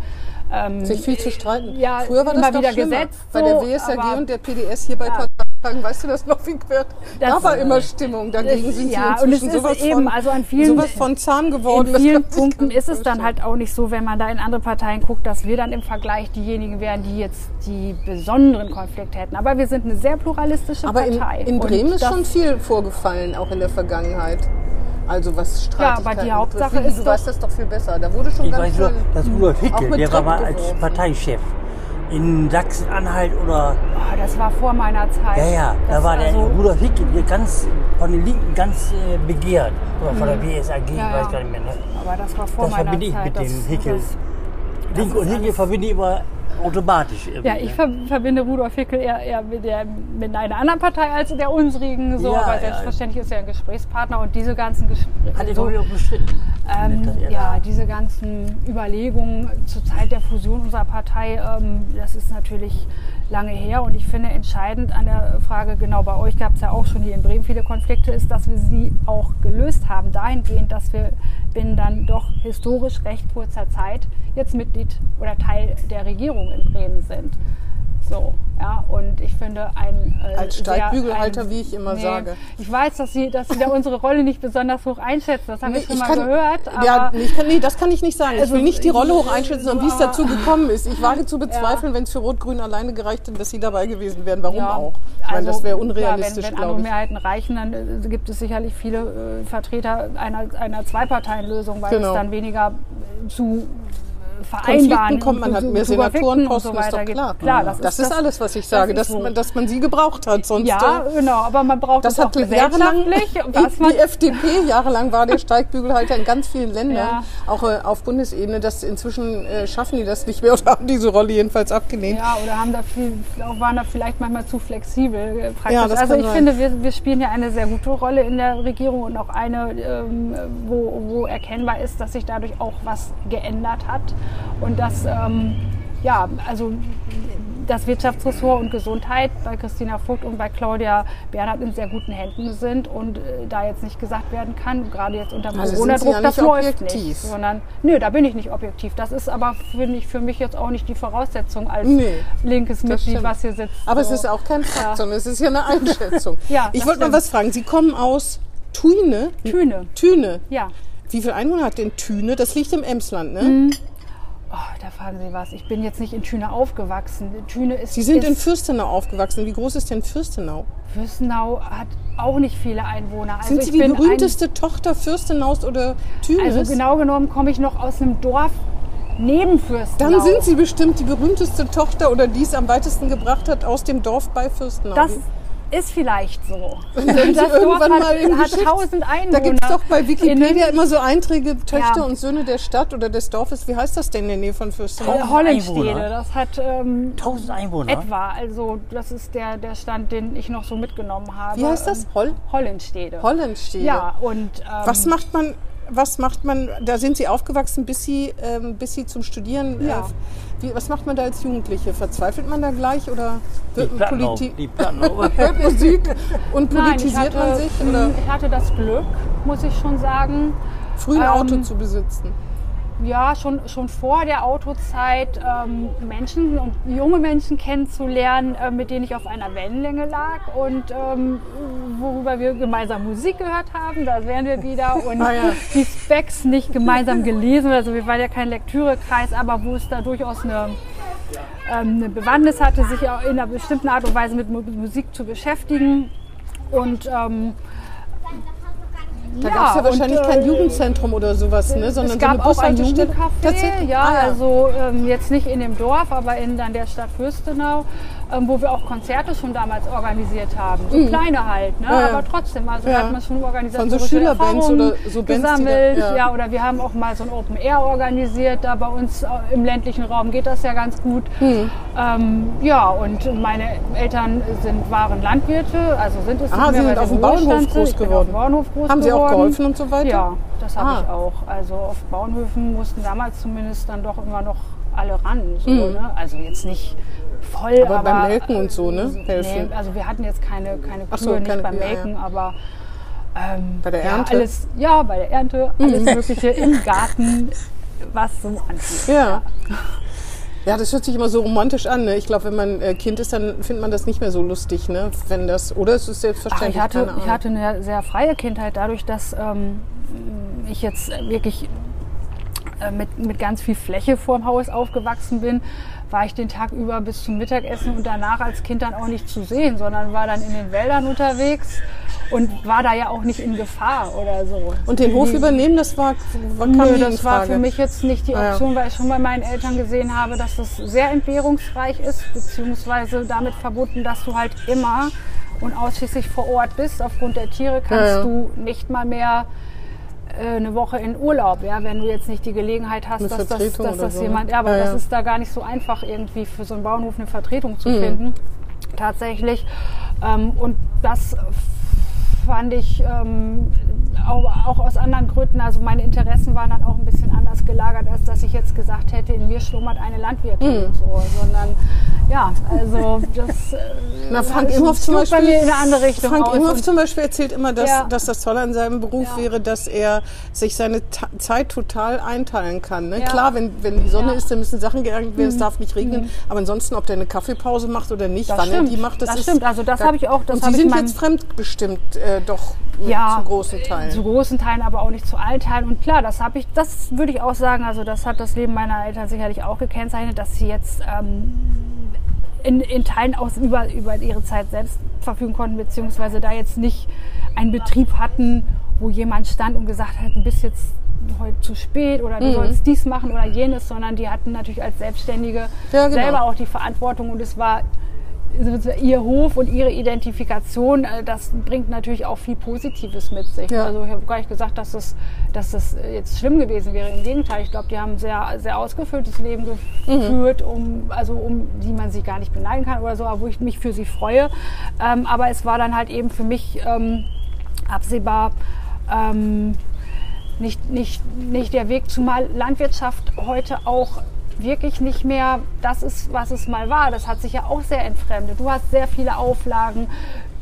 ähm, sich viel zu streiten. Ja, Früher war das doch wieder schlimmer. gesetzt Bei der so, WSAG und der PDS hier bei Parteitagen, weißt du das noch, wie quer? Da war immer Stimmung. Dagegen Das- sind ja, sie und es inzwischen ist sowas eben, von, also an vielen- sowas von zahm geworden. In vielen Punkten ist es dann halt auch nicht so, wenn man da in andere Parteien guckt, dass wir dann im Vergleich diejenigen wären, die jetzt die besonderen Konflikte hätten. Aber wir sind eine sehr pluralistische Aber in, Partei. in Und Bremen ist schon viel vorgefallen, auch in der Vergangenheit. Also was Streitigkeiten aber die betrifft. Hauptsache Lili, ist Du doch- weißt das doch viel besser. Da wurde schon Ich ganz weiß nur, schön... dass auch Hickel, der war mal als. Parteichef in Sachsen-Anhalt oder Ah, das war vor meiner Zeit. Ja, ja, da Das war der also- Rudolf Hickel der ganz von den Linken ganz äh, begehrt. Oder von der BSAG, Mhm. Ja, weiß ja. gar nicht mehr. Ne? Aber das war vor Das meiner verbinde ich Zeit. mit das, den Hickel. das- Link und Hickel verbinde ich immer automatisch. Ja, ich ne? ver verbinde Rudolf Hickel eher, eher mit, der, mit einer anderen Partei als der unsrigen. So. Ja, aber ja. selbstverständlich ist er ein Gesprächspartner und diese ganzen Gespräche. Hat er, so, ich, auch bestritten. Ähm, ja, diese ganzen Überlegungen zur Zeit der Fusion unserer Partei, ähm, das ist natürlich lange her. Und ich finde entscheidend an der Frage, genau bei euch gab es ja auch schon hier in Bremen viele Konflikte, ist, dass wir sie auch gelöst haben, dahingehend, dass wir binnen dann doch historisch recht kurzer Zeit jetzt Mitglied oder Teil der Regierung in Bremen sind. So, ja, und ich finde ein. Äh, Als Steigbügelhalter, wie ich immer nee, sage. Ich weiß, dass Sie, dass Sie da unsere Rolle nicht besonders hoch einschätzen. Das habe Nee, ich schon mal gehört. Aber ja, nee, ich kann, nee, das kann ich nicht sagen. Also, ich will nicht die Rolle hoch einschätzen, so, sondern wie es dazu gekommen ist. Ich wage zu bezweifeln, wenn es für Rot-Grün alleine gereicht hätte, dass sie dabei gewesen wären. Warum Ja, auch? Ich meine, das wäre unrealistisch, wenn, wenn glaube andere ich. Mehrheiten reichen, dann äh, gibt es sicherlich viele äh, Vertreter einer, einer Zweiparteienlösung, weil Genau. es dann weniger zu Konflikten vereinbaren kommt, man hat mehr Senatorenposten, so ist doch klar. Klar, das, das ist, das, alles, was ich sage, das dass, so. man, dass man sie gebraucht hat. Sonst, Ja, äh, genau, aber man braucht das es auch hat jahrelang, was die FDP, jahrelang war der Steigbügelhalter in ganz vielen Ländern, Ja. auch äh, auf Bundesebene. Das inzwischen äh, schaffen die das nicht mehr oder haben diese Rolle jedenfalls abgelehnt. Ja, oder haben da viel, waren da vielleicht manchmal zu flexibel äh, praktisch. Ja, also ich sein. finde, wir, wir spielen ja eine sehr gute Rolle in der Regierung und auch eine, ähm, wo, wo erkennbar ist, dass sich dadurch auch was geändert hat und dass ähm, ja, also das Wirtschaftsressort und Gesundheit bei Christina Vogt und bei Claudia Bernhard in sehr guten Händen sind und äh, da jetzt nicht gesagt werden kann, gerade jetzt unter Also Corona-Druck, ja das nicht läuft objektiv. nicht. Sondern, nö, da bin ich nicht objektiv. Das ist aber, finde ich, für mich jetzt auch nicht die Voraussetzung als Nee, linkes Mitglied, was hier sitzt. Aber so. es ist auch kein Fakt, sondern es ist ja eine Einschätzung. Ja, ich das wollte mal was fragen. Sie kommen aus Thüne. Thüne. Thüne. Ja. Wie viele Einwohner hat denn Thüne? Das liegt im Emsland, ne? Oh, da fragen Sie was. Ich bin jetzt nicht in Thüne aufgewachsen. Thüne ist. Sie sind ist, in Fürstenau aufgewachsen. Wie groß ist denn Fürstenau? Fürstenau hat auch nicht viele Einwohner. Also Sind Sie die berühmteste Tochter Fürstenaus oder Ein, Thünes? also genau genommen komme ich noch aus einem Dorf Nebenfürstenau. Dann sind Sie bestimmt die berühmteste Tochter oder die es am weitesten gebracht hat aus dem Dorf bei Fürstenau. Das ist vielleicht so. Sie Das Dorf hat, hat Geschichts- 1000 Einwohner. Da gibt es doch bei Wikipedia immer so Einträge, Töchter Ja. und Söhne der Stadt oder des Dorfes. Wie heißt das denn in der Nähe von Fürstenau? Tausend Hollenstede. Das hat ähm, 1000 Einwohner. etwa. Also das ist der, der Stand, den ich noch so mitgenommen habe. Wie heißt das? Holl? Ähm, Hollenstede. Hollenstede. Ja, und ähm, Was macht man? Was macht man? Da sind Sie aufgewachsen, bis Sie, ähm, bis Sie zum Studieren. Ja. Äh, wie, was macht man da als Jugendliche? Verzweifelt man da gleich oder Die wird Platten auf, Politik, die hört Musik und Nein, ich politisiert hatte, man sich? Oder Ich hatte das Glück, muss ich schon sagen, früh ein ähm, Auto zu besitzen? Ja, schon, schon vor der Autozeit ähm, Menschen und junge Menschen kennenzulernen, äh, mit denen ich auf einer Wellenlänge lag und ähm, worüber wir gemeinsam Musik gehört haben, da wären wir wieder und Ah, ja. die Specs nicht gemeinsam gelesen, also wir waren ja kein Lektürekreis, aber wo es da durchaus eine, ähm, eine Bewandtnis hatte, sich in einer bestimmten Art und Weise mit Mu- Musik zu beschäftigen. Und ähm, Da gab es ja und, wahrscheinlich kein äh, Jugendzentrum oder sowas, ne? sondern es gab so eine auch ein. Jugendcafé, ja, Ah, also ähm, jetzt nicht in dem Dorf, aber in dann der Stadt Fürstenau, ähm, wo wir auch Konzerte schon damals organisiert haben. So kleine halt, ne? Mhm. Ja, aber trotzdem, also Ja. da hat man schon organisatorische Von so Schülerbands oder so Bands, die da- gesammelt. ja. ja. oder wir haben auch mal so ein Open Air organisiert, da bei uns äh, im ländlichen Raum geht das ja ganz gut. Mhm. Ähm, ja, und meine Eltern sind, waren Landwirte, also sind es Ah, nicht Sie mehr, sind auf dem Bauernhof groß geworden. Bauernhof groß Haben Sie auch geworden. geholfen und so weiter? Ja, das habe Ah. ich auch. Also auf Bauernhöfen mussten damals zumindest dann doch immer noch alle ran. So, ne? Also jetzt nicht voll, Mhm. Aber aber, beim Melken und so, ne? äh, Helfen. Nee, also wir hatten jetzt keine, keine Ach Kühe, so, nicht keine beim Kühe, ja, Melken, aber ähm, Bei der ja, Ernte? Mhm. alles, ja, bei der Ernte, alles Mögliche im Garten, was so angeht. Ja. Ja, das hört sich immer so romantisch an. Ne? Ich glaube, wenn man äh, Kind ist, dann findet man das nicht mehr so lustig, ne? Wenn das oder es ist Ach, selbstverständlich. ich, hatte, ich hatte eine sehr freie Kindheit, dadurch, dass ähm, ich jetzt wirklich äh, mit, mit ganz viel Fläche vorm Haus aufgewachsen bin, war ich den Tag über bis zum Mittagessen und danach als Kind dann auch nicht zu sehen, sondern war dann in den Wäldern unterwegs und war da ja auch nicht in Gefahr oder so. Und den Hof übernehmen, das war, war Nö, das war für mich jetzt nicht die Ah, ja. Option, weil ich schon bei meinen Eltern gesehen habe, dass das sehr entbehrungsreich ist, beziehungsweise damit verbunden, dass du halt immer und ausschließlich vor Ort bist. Aufgrund der Tiere kannst Ja, ja. du nicht mal mehr eine Woche in Urlaub, ja, wenn du jetzt nicht die Gelegenheit hast, dass das, dass das so, ne? jemand, ja, aber Ja, das ist da gar nicht so einfach irgendwie für so einen Bauernhof eine Vertretung Mhm. zu finden, tatsächlich. Ähm, und das fand ich ähm, auch, auch aus anderen Gründen, also meine Interessen waren dann auch ein bisschen anders gelagert, als dass ich jetzt gesagt hätte, in mir schlummert eine Landwirtin, Mhm. so, sondern ja, also das äh, Na, Frank das Imhoff zum bei Beispiel, mir in eine andere Richtung Frank. Imhoff zum Beispiel erzählt immer, dass, Ja. dass das Tolle an seinem Beruf Ja. wäre, dass er sich seine Ta Zeit total einteilen kann. Ne? Ja. Klar, wenn, wenn die Sonne. Mhm. ist, dann müssen Sachen geerntet werden, es darf nicht regnen. Aber ansonsten, ob der eine Kaffeepause macht oder nicht, Das wann er stimmt. die macht, das, Das ist... stimmt. Also das habe ich auch- das und Sie sind jetzt fremdbestimmt, äh, doch ja, zu großen Teilen. Zu großen Teilen, aber auch nicht zu allen Teilen. Und klar, das habe ich, das würde ich auch sagen, also das hat das Leben meiner Eltern sicherlich auch gekennzeichnet, dass sie jetzt ähm, in, in Teilen auch über, über ihre Zeit selbst verfügen konnten, beziehungsweise da jetzt nicht einen Betrieb hatten, wo jemand stand und gesagt hat, du bist jetzt heute zu spät oder Mhm. du sollst dies machen oder jenes, sondern die hatten natürlich als Selbstständige Ja, genau. selber auch die Verantwortung und es war ihr Hof und ihre Identifikation, äh, das bringt natürlich auch viel Positives mit sich. Ja. Also ich habe gar nicht gesagt, dass das, dass das jetzt schlimm gewesen wäre. Im Gegenteil, ich glaube, die haben ein sehr, sehr ausgefülltes Leben geführt, um, also um die man sie gar nicht beneiden kann oder so, aber wo ich mich für sie freue. Ähm, aber es war dann halt eben für mich ähm, absehbar, ähm, nicht, nicht, nicht der Weg, zumal Landwirtschaft heute auch wirklich nicht mehr das ist, was es mal war. Das hat sich ja auch sehr entfremdet. Du hast sehr viele Auflagen.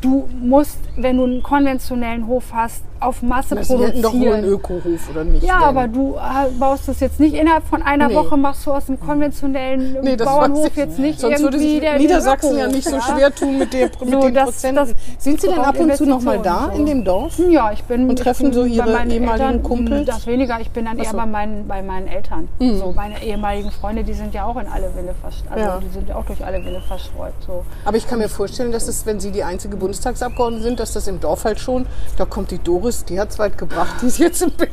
Du musst, wenn du einen konventionellen Hof hast, auf Masse Na, Sie hätten doch einen produzieren. Ökohof, oder nicht? Ja, Denn- aber du äh, baust es jetzt nicht innerhalb von einer Nee. Woche, machst du aus dem konventionellen Nee, das Bauernhof jetzt nicht Sonst würde irgendwie sich der Niedersachsen ja nicht so schwer tun mit, der, mit So, den das- Prozenten. das Sind Sie denn ab und zu noch mal da Investitionen in so. dem Dorf? Ja, ich bin Und treffen bin so bei Ihre meinen ehemaligen Eltern, Kumpels? Das weniger. Ich bin dann Ach eher so. bei meinen, bei meinen Eltern. So meine ehemaligen Freunde, die sind ja auch in alle Wille verstreut. Also Ja. die sind auch durch alle Wille verstreut. So. Aber ich kann mir vorstellen, dass es, wenn Sie die einzige Bundestagsabgeordnete sind, dass das im Dorf halt schon, da kommt die Doris die hat's weit gebracht. Die ist jetzt im Bett.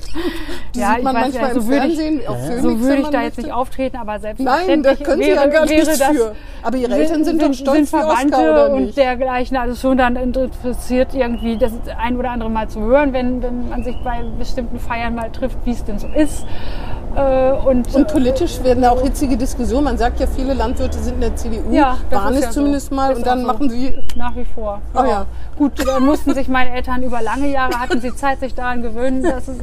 Die Ja, sieht ich man weiß manchmal ja, im so würde ich- Fernsehen, auf Phoenix, So würde ich da jetzt möchte. nicht auftreten, aber Nein, selbstverständlich da können sie ja gar nichts das, für. Aber ihre Eltern sind, doch stolz sind wie Oscar, Verwandte oder und nicht? dergleichen. Also schon dann interessiert irgendwie das ein oder andere Mal zu hören, wenn, wenn man sich bei bestimmten Feiern mal trifft, wie es denn so ist. Äh, und, Und politisch werden da auch hitzige Diskussionen. Man sagt ja, viele Landwirte sind in der CDU, Ja, waren ist es ja so. zumindest mal. Ist und dann so. machen sie Nach wie vor. Ah, ja. Gut, dann mussten sich meine Eltern über lange Jahre, hatten sie Zeit, sich daran gewöhnen, dass es,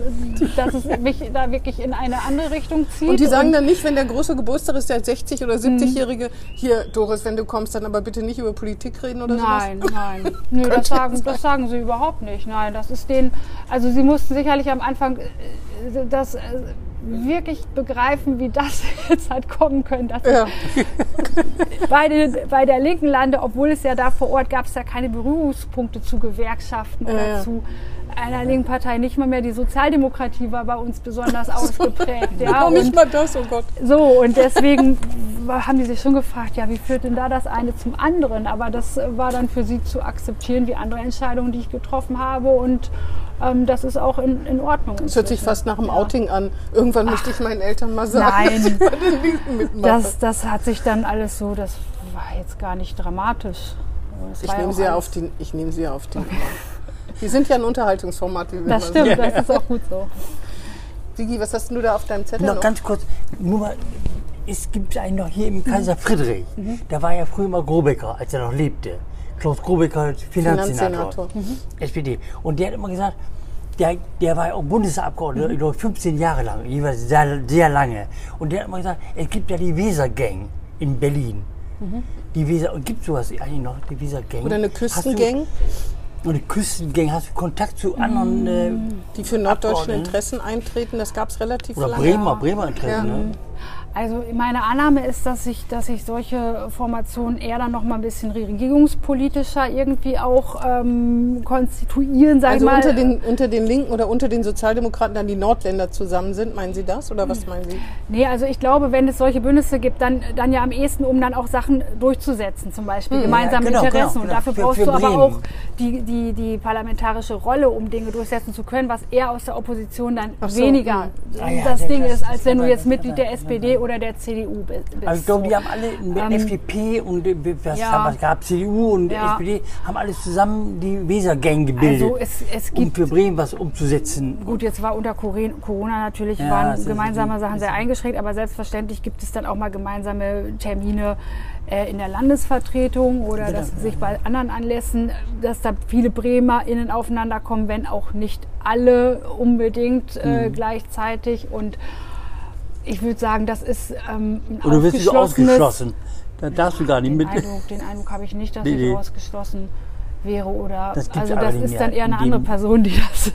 dass es mich da wirklich in eine andere Richtung zieht. Und die sagen dann nicht, wenn der große Geburtstag ist, der 60- oder 70-Jährige, hier, Doris, wenn du kommst, dann aber bitte nicht über Politik reden oder Nein, sowas? nein. Nö, das sagen, das sagen sie überhaupt nicht. Nein, das ist denen, also sie mussten sicherlich am Anfang äh, das äh, wirklich begreifen, wie das jetzt halt kommen könnte. Dass Ja. bei, den, bei der linken Lande, obwohl es ja da vor Ort gab es ja keine Berührungspunkte zu Gewerkschaften oder ja. zu einer linken Partei. Nicht mal mehr die Sozialdemokratie war bei uns besonders ausgeprägt. Ja, nicht mal das, oh Gott. so, und deswegen haben die sich schon gefragt, ja, wie führt denn da das eine zum anderen? Aber das war dann für sie zu akzeptieren, wie andere Entscheidungen, die ich getroffen habe. Und ähm, das ist auch in, in Ordnung. Das hört sich fast nach einem Outing an. Irgendwann möchte ich meinen Eltern mal sagen, Nein. dass ich bei den Linken mitmache. Das, das hat sich dann alles so, das war jetzt gar nicht dramatisch. Das ich ja nehme sie ja auf den, ich nehme sie ja auf den. Die sind ja ein Unterhaltungsformat, wie wir Das stimmt, sagen. das ist auch gut so. Sigi, was hast du da auf deinem Zettel Noch noch? ganz kurz, nur mal, es gibt einen noch hier im Kaiser Friedrich. Der war ja früher mal Grobecker, als er noch lebte. Klaus Grobecker, Finanzsenator, Finanzsenator. Mhm. SPD. Und der hat immer gesagt, der, der war ja auch Bundesabgeordneter, glaube 15 Jahre lang, jeweils sehr, sehr lange. Und der hat immer gesagt, es gibt ja die Weser-Gang in Berlin. Die Weser, und gibt sowas eigentlich noch, die Weser-Gang? Oder eine Hast du- Küstengang, Und die Küstengang, hast du Kontakt zu anderen äh, die für norddeutsche. Interessen eintreten. Das gab es relativ oder lange. Bremer, Bremer Interessen? Ja. Ne? Also meine Annahme ist, dass sich, dass sich solche Formationen eher dann noch mal ein bisschen regierungspolitischer irgendwie auch ähm, konstituieren, sag Also ich mal. unter den, unter den Linken oder unter den Sozialdemokraten dann die Nordländer zusammen sind. Meinen Sie das oder was meinen Sie? Nee, also ich glaube, wenn es solche Bündnisse gibt, dann, dann ja am ehesten, um dann auch Sachen durchzusetzen, zum Beispiel gemeinsame genau, Interessen. genau, Und genau. dafür Für- brauchst für du aber Bremen. auch die, die, die parlamentarische Rolle, um Dinge durchsetzen zu können, was eher aus der Opposition dann so, weniger Ah ja, das Ding ist, als wenn du jetzt Mitglied der SPD oder der CDU bist. Also ich glaube, So. die haben alle mit Ähm, FDP und äh, was ja. wir gehabt, CDU und Ja. SPD haben alles zusammen die Weser-Gang gebildet, Also es, es um gibt für Bremen was umzusetzen. Gut, jetzt war unter Corona natürlich, Ja, waren gemeinsame Sachen sehr eingeschränkt, aber selbstverständlich gibt es dann auch mal gemeinsame Termine äh, in der Landesvertretung oder Genau, dass sich bei anderen Anlässen, dass da viele BremerInnen aufeinander kommen, wenn auch nicht alle unbedingt Mhm. äh, gleichzeitig. Und ich würde sagen, das ist ähm, ein Oder wirst du ausgeschlossen? Da darfst du gar nicht den mit. Eindruck, den Eindruck habe ich nicht, dass Nee, ich nee. ausgeschlossen wäre oder Das also das ist dann eher eine in andere Person, die das,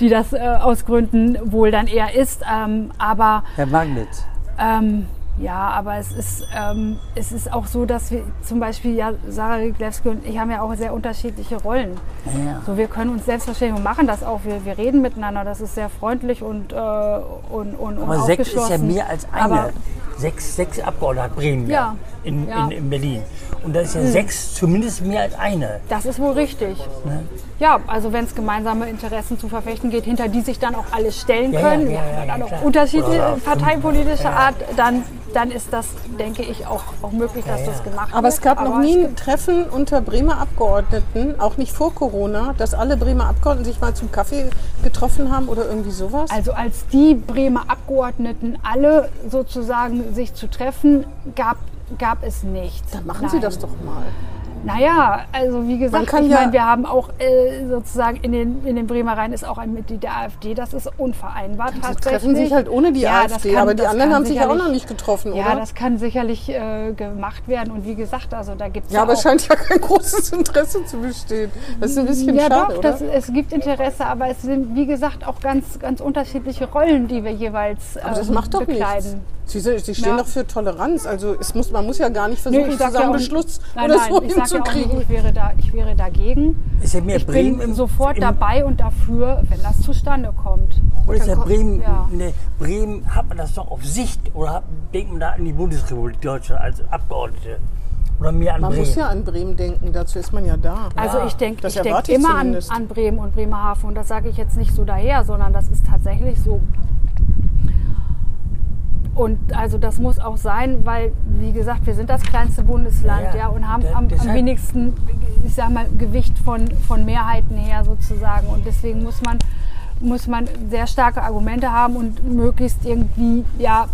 die das äh, aus Gründen wohl dann eher ist. Ähm, aber Herr Magnet. ähm, ja, aber es ist, ähm, es ist auch so, dass wir zum Beispiel, ja, Sarah Riglewski und ich haben ja auch sehr unterschiedliche Rollen. Ja. So, wir können uns selbstverständlich und machen das auch. Wir, wir reden miteinander, das ist sehr freundlich und, äh, und, und, und Aber sechs ist ja mehr als eine. Aber sechs, sechs Abgeordnete hat Bremen Ja. In, Ja. In, in Berlin. Und da ist ja sechs zumindest mehr als eine. Das ist wohl richtig. Ne? Ja, also wenn es gemeinsame Interessen zu verfechten geht, hinter die sich dann auch alle stellen Ja, ja, können, ja, ja, dann auch unterschiedliche Oder- parteipolitische Art, dann, dann ist das, denke ich, auch, auch möglich, dass das gemacht wird. Aber es gab noch nie ein Treffen unter Bremer Abgeordneten, auch nicht vor Corona, dass alle Bremer Abgeordneten sich mal zum Kaffee getroffen haben oder irgendwie sowas. Also als die Bremer Abgeordneten alle sozusagen sich zu treffen, gab, gab es nichts. Dann machen Sie Nein. das doch mal. Naja, also wie gesagt, ich ja- meine, wir haben auch äh, sozusagen in den, in den Bremer Reihen ist auch ein Mitglied der AfD, das ist unvereinbar Sie tatsächlich. treffen sich halt ohne die Ja, das AfD, kann- aber die anderen haben sich ja auch noch nicht getroffen, Ja, oder? das kann sicherlich äh, gemacht werden und wie gesagt, also da gibt es ja, aber auch es scheint ja kein großes Interesse zu bestehen. Das ist ein bisschen ja, schade, doch, das, es gibt Interesse, aber es sind, wie gesagt, auch ganz, ganz unterschiedliche Rollen, die wir jeweils aber das macht doch bekleiden. nichts. Sie, sind- Sie stehen Ja. doch für Toleranz. Also es muss, man muss ja gar nicht Nee, versuchen, sag zusammen ja Beschluss nein, oder nein, so ich sag ja auch nicht, hinzukriegen. ich wäre, da, ich wäre dagegen. Ist ja mehr Ich Bremen bin im- sofort im, dabei und dafür, wenn das zustande kommt. Oder ist ja Bremen, Ja. ne, Bremen, hat man das doch auf Sicht oder hat, denkt man da an die Bundesrepublik Deutschland als Abgeordnete? oder mehr an Man Bremen? muss ja an Bremen denken, dazu ist man ja da. Also Ja, ich denke denk immer an, an Bremen und Bremerhaven und das sage ich jetzt nicht so daher, sondern das ist tatsächlich so. Und also das muss auch sein, weil, wie gesagt, wir sind das kleinste Bundesland Ja, ja, und haben da- am, am wenigsten, ich sag mal, Gewicht von, von Mehrheiten her sozusagen. Und deswegen muss man, muss man sehr starke Argumente haben und möglichst irgendwie ja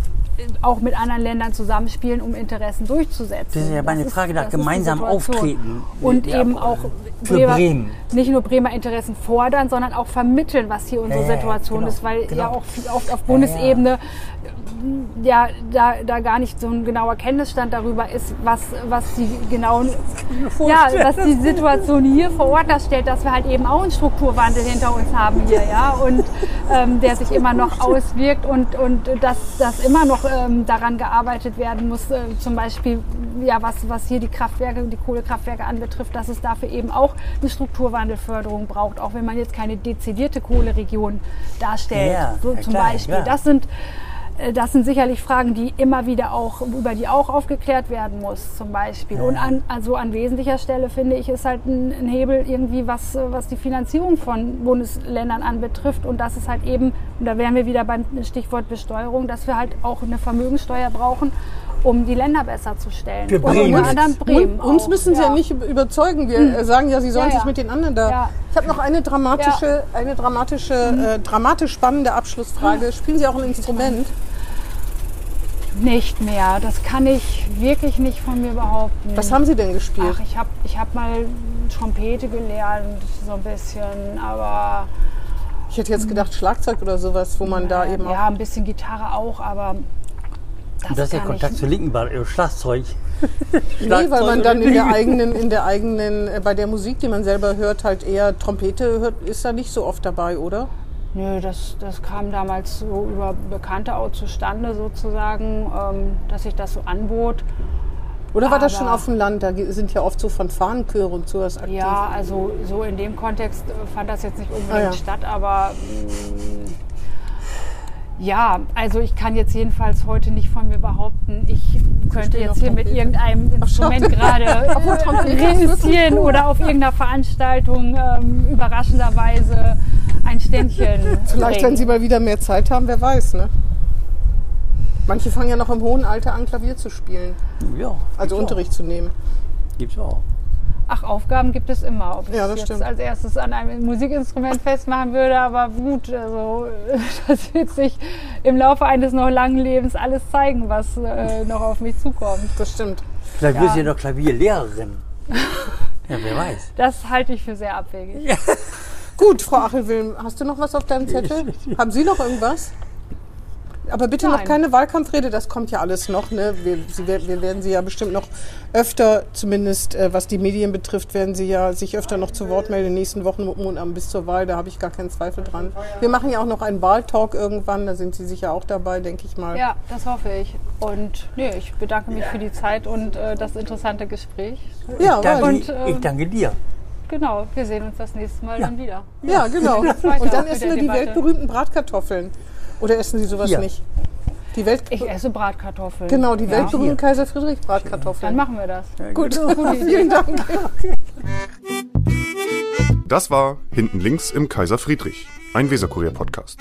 auch mit anderen Ländern zusammenspielen, um Interessen durchzusetzen. Das ist ja meine ist- Frage nach das gemeinsam. Auftreten. Und Ja, eben auch für Bremer, Bremen. nicht nur Bremer Interessen fordern, sondern auch vermitteln, was hier unsere Ja, ja, Situation genau, ist, weil ja genau. auch viel- oft auf Bundesebene ja, da, da gar nicht so ein genauer Kenntnisstand darüber ist, was, was die genauen, ja, was die Situation hier vor Ort darstellt, dass wir halt eben auch einen Strukturwandel hinter uns haben hier, ja, und ähm, der sich immer noch auswirkt und, und dass, dass immer noch ähm, daran gearbeitet werden muss, äh, zum Beispiel, ja, was, was hier die Kraftwerke, die Kohlekraftwerke anbetrifft, dass es dafür eben auch eine Strukturwandelförderung braucht, auch wenn man jetzt keine dezidierte Kohleregion darstellt, Ja, so ja, zum klar, Beispiel. klar. Das sind das sind sicherlich Fragen, die immer wieder auch, über die auch aufgeklärt werden muss, zum Beispiel. Und an, also an wesentlicher Stelle finde ich, ist halt ein, ein Hebel irgendwie, was, äh, was die Finanzierung von Bundesländern anbetrifft. Und das ist halt eben, und da wären wir wieder beim Stichwort Besteuerung, dass wir halt auch eine Vermögenssteuer brauchen, um die Länder besser zu stellen. Für Und Bremen unter jetzt. anderem Bremen. Und uns auch, müssen sie ja, nicht überzeugen. Wir äh, sagen ja, sie sollen Ja, ja. sich mit den anderen da. Ja. Ich habe noch eine dramatische, eine dramatische, äh, dramatisch spannende Abschlussfrage. Spielen Sie auch ein Instrument? Nicht mehr. Das kann ich wirklich nicht von mir behaupten. Was haben Sie denn gespielt? Ach, ich habe ich hab mal Trompete gelernt, so ein bisschen, aber Ich hätte jetzt gedacht Schlagzeug oder sowas, wo man da eben auch. ja, ein bisschen Gitarre auch, aber das, das ist der Kontakt zur linken Ball, äh, Schlagzeug. Nee, weil man dann in der eigenen, in der eigenen, äh, bei der Musik, die man selber hört, halt eher Trompete hört, ist da nicht so oft dabei, oder? Nö, das, das kam damals so über Bekannte auch zustande sozusagen, ähm, dass sich das so anbot. Oder war das Aber- schon auf dem Land? Da sind ja oft so Fanfarenchöre und sowas aktiv. Ja, also so in dem Kontext äh, fand das jetzt nicht unbedingt Ah, ja. statt, aber mm, ja, also ich kann jetzt jedenfalls heute nicht von mir behaupten, ich könnte jetzt hier mit irgendeinem Instrument gerade reüssieren cool. oder auf irgendeiner Veranstaltung ähm, überraschenderweise ein Ständchen Vielleicht, wenn bringen. Sie mal wieder mehr Zeit haben, wer weiß, ne? Manche fangen ja noch im hohen Alter an, Klavier zu spielen, Ja, also Unterricht zu nehmen. Auch. Gibt's auch. Ach, Aufgaben gibt es immer. Ob ich Ja, das jetzt stimmt. als erstes an einem Musikinstrument festmachen würde, aber gut, also das wird sich im Laufe eines noch langen Lebens alles zeigen, was äh, noch auf mich zukommt. Das stimmt. Vielleicht Ja. wirst du ja noch Klavierlehrerin. ja, wer weiß. Das halte ich für sehr abwegig. Gut, Frau Achelwilm, hast du noch was auf deinem Zettel? Haben Sie noch irgendwas? Aber bitte noch Nein. keine Wahlkampfrede, das kommt ja alles noch. Ne? Wir, Sie, wir werden Sie ja bestimmt noch öfter, zumindest äh, was die Medien betrifft, werden Sie ja sich öfter noch zu Wort melden in den nächsten Wochen und am- bis zur Wahl. Da habe ich gar keinen Zweifel dran. Wir machen ja auch noch einen Wahltalk irgendwann, da sind Sie sicher auch dabei, denke ich mal. Ja, das hoffe ich. Und nee, ich bedanke mich für die Zeit und äh, das interessante Gespräch. Ja, Danke, weil, Und, ähm, ich danke dir. Genau, wir sehen uns das nächste Mal dann wieder. ja genau. Und dann essen wir die Debatte. weltberühmten Bratkartoffeln. Oder essen Sie sowas Hier. nicht? Die Welt Ich esse Bratkartoffeln. genau, die Ja. weltberühmten. Kaiser Friedrich Bratkartoffeln. Dann machen wir das. Gut, vielen Dank. Das war Hinten links im Kaiser Friedrich, ein Weserkurier-Podcast.